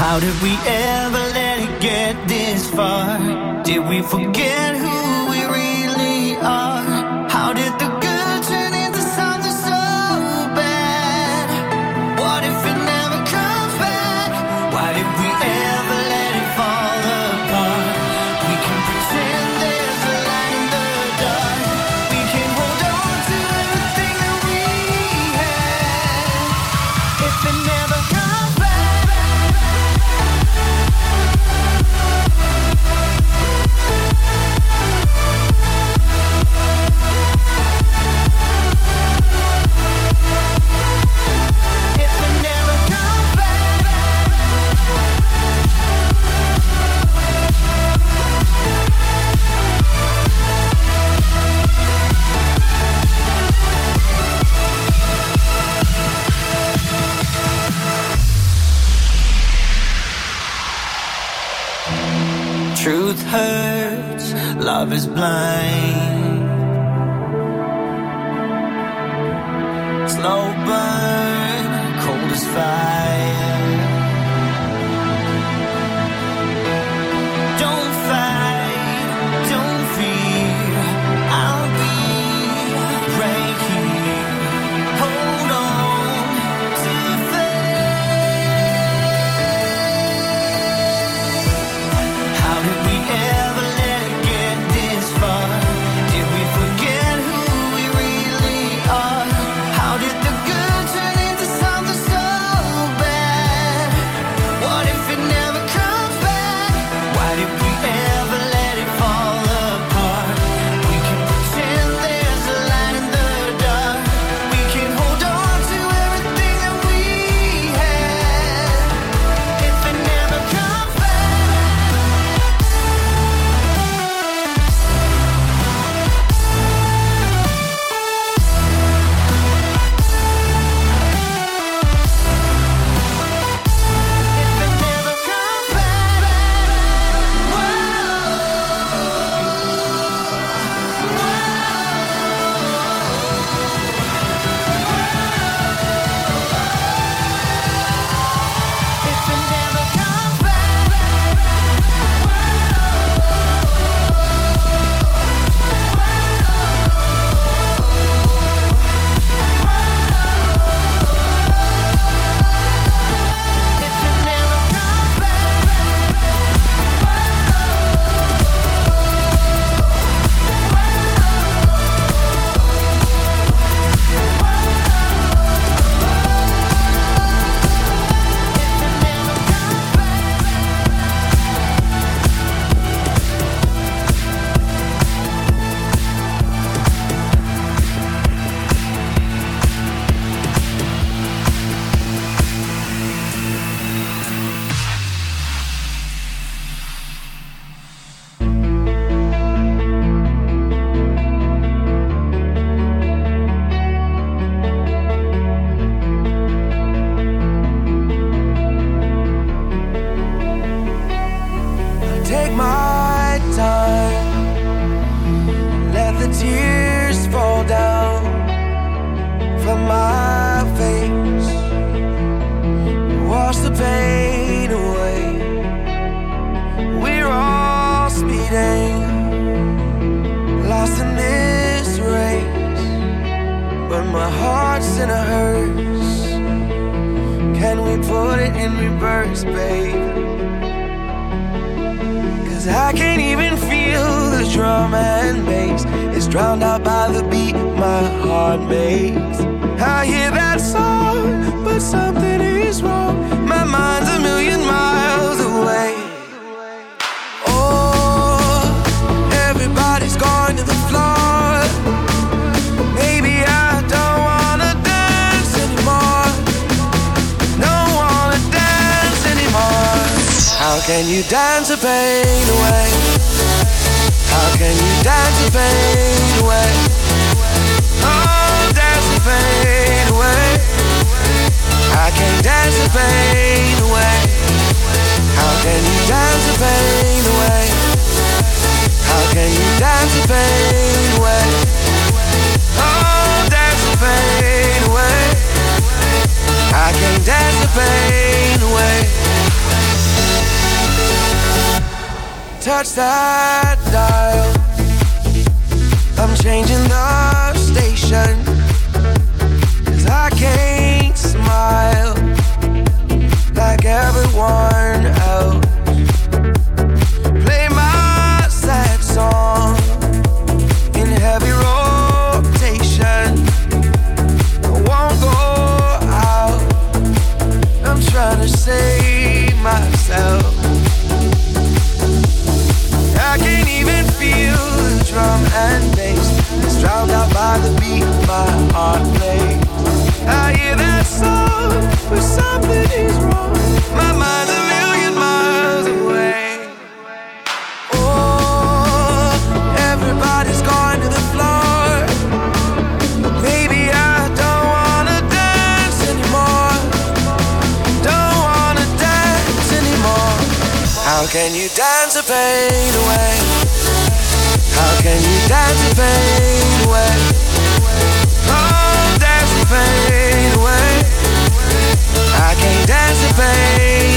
How did we ever let it get this far? Did we forget who? truth hurts, love is blind. Slow burn, cold as fire. in reverse, babe. Cause I can't even feel the drum and bass. It's drowned out by the beat my heart makes. I hear that. How can you dance the pain away? How can you dance the pain away? Oh, dance the pain away. I can dance the pain away. How can you dance the pain away? How can you dance the pain away? Oh, dance the pain away. I can dance the pain away. touch that dial. I'm changing the station. Cause I can't smile like everyone else. feel the drum and bass It's drowned out by the beat my heart plays. I hear that song, but something is wrong. My mind's a million miles away. Oh, everybody's going to the floor. Maybe I don't wanna dance anymore. Don't wanna dance anymore. How can you dance the pain away? Can you dance the pain away? Oh, dance the pain away. I can't dance the pain.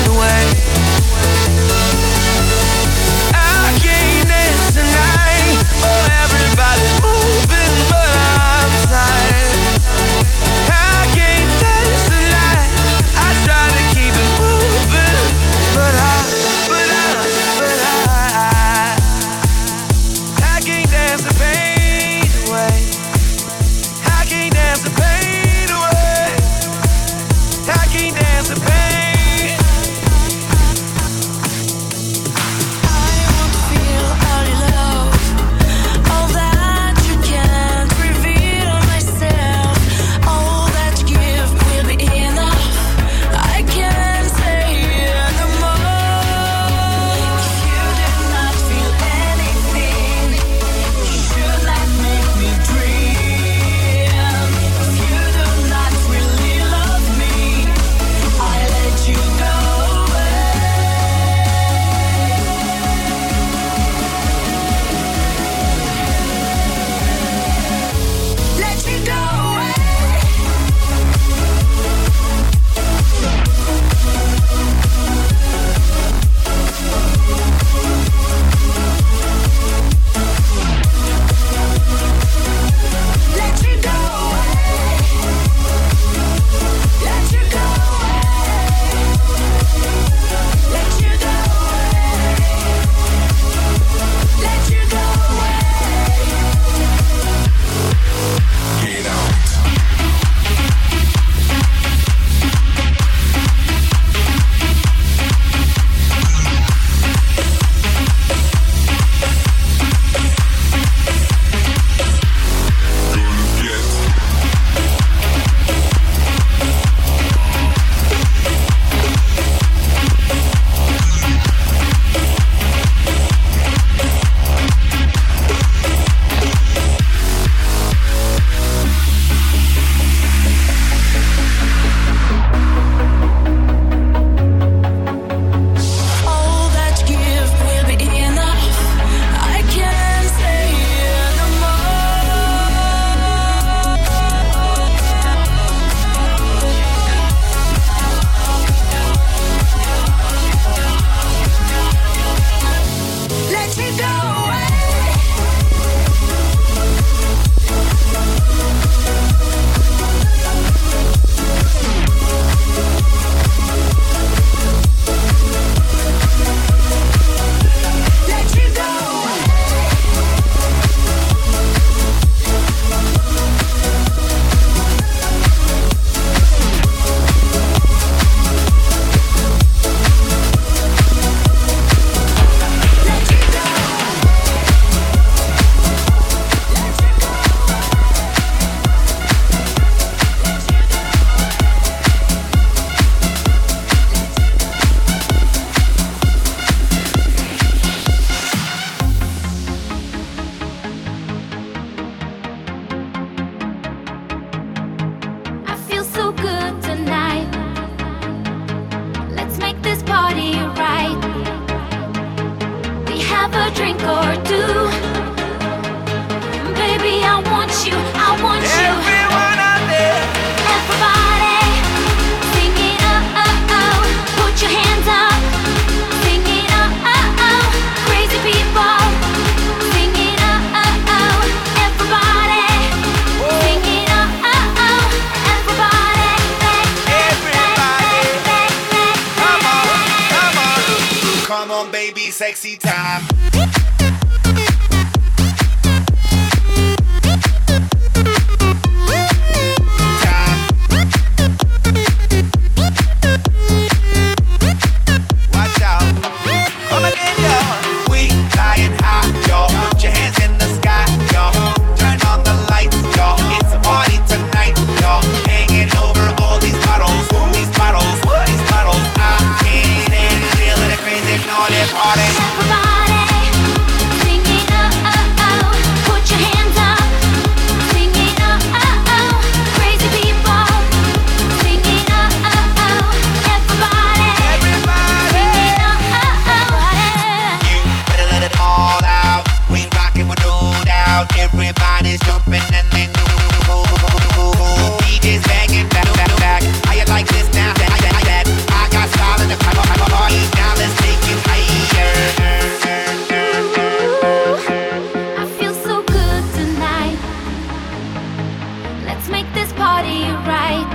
party right.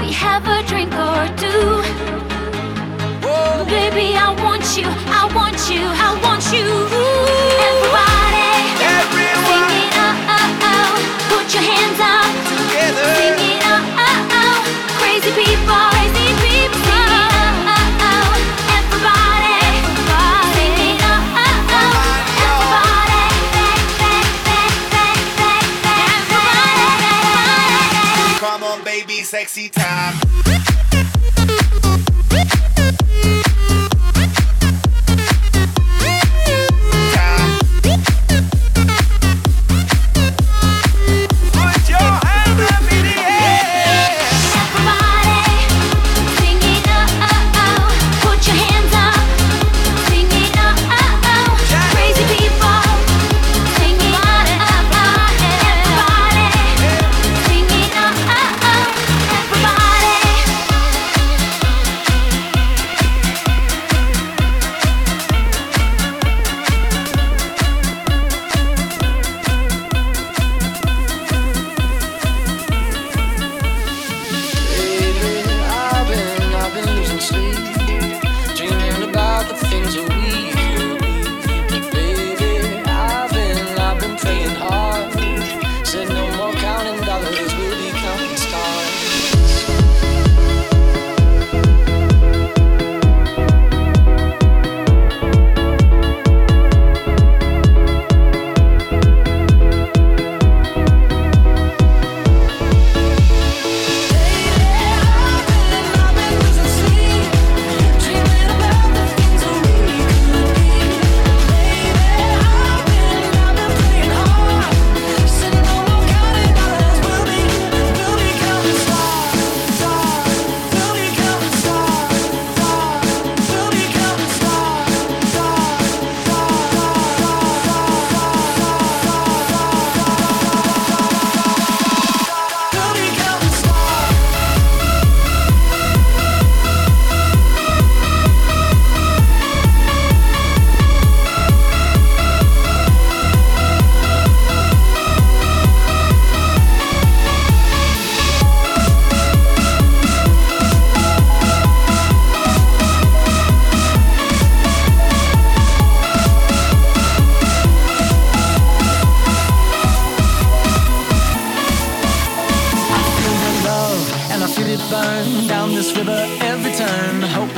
We have a drink or two. Whoa. Baby, I want you, I want you, I want you. Everybody. sexy time.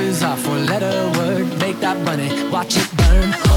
shoes off, one letter word. Make that money, watch it burn.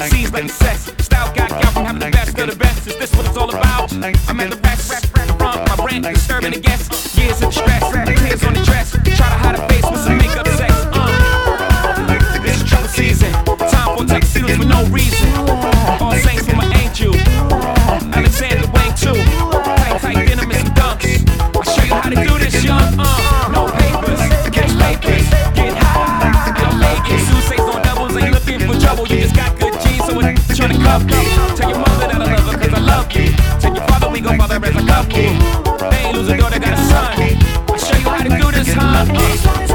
I see. like lucky. They ain't lose a daughter, got a son. I'll show you how to do this, huh?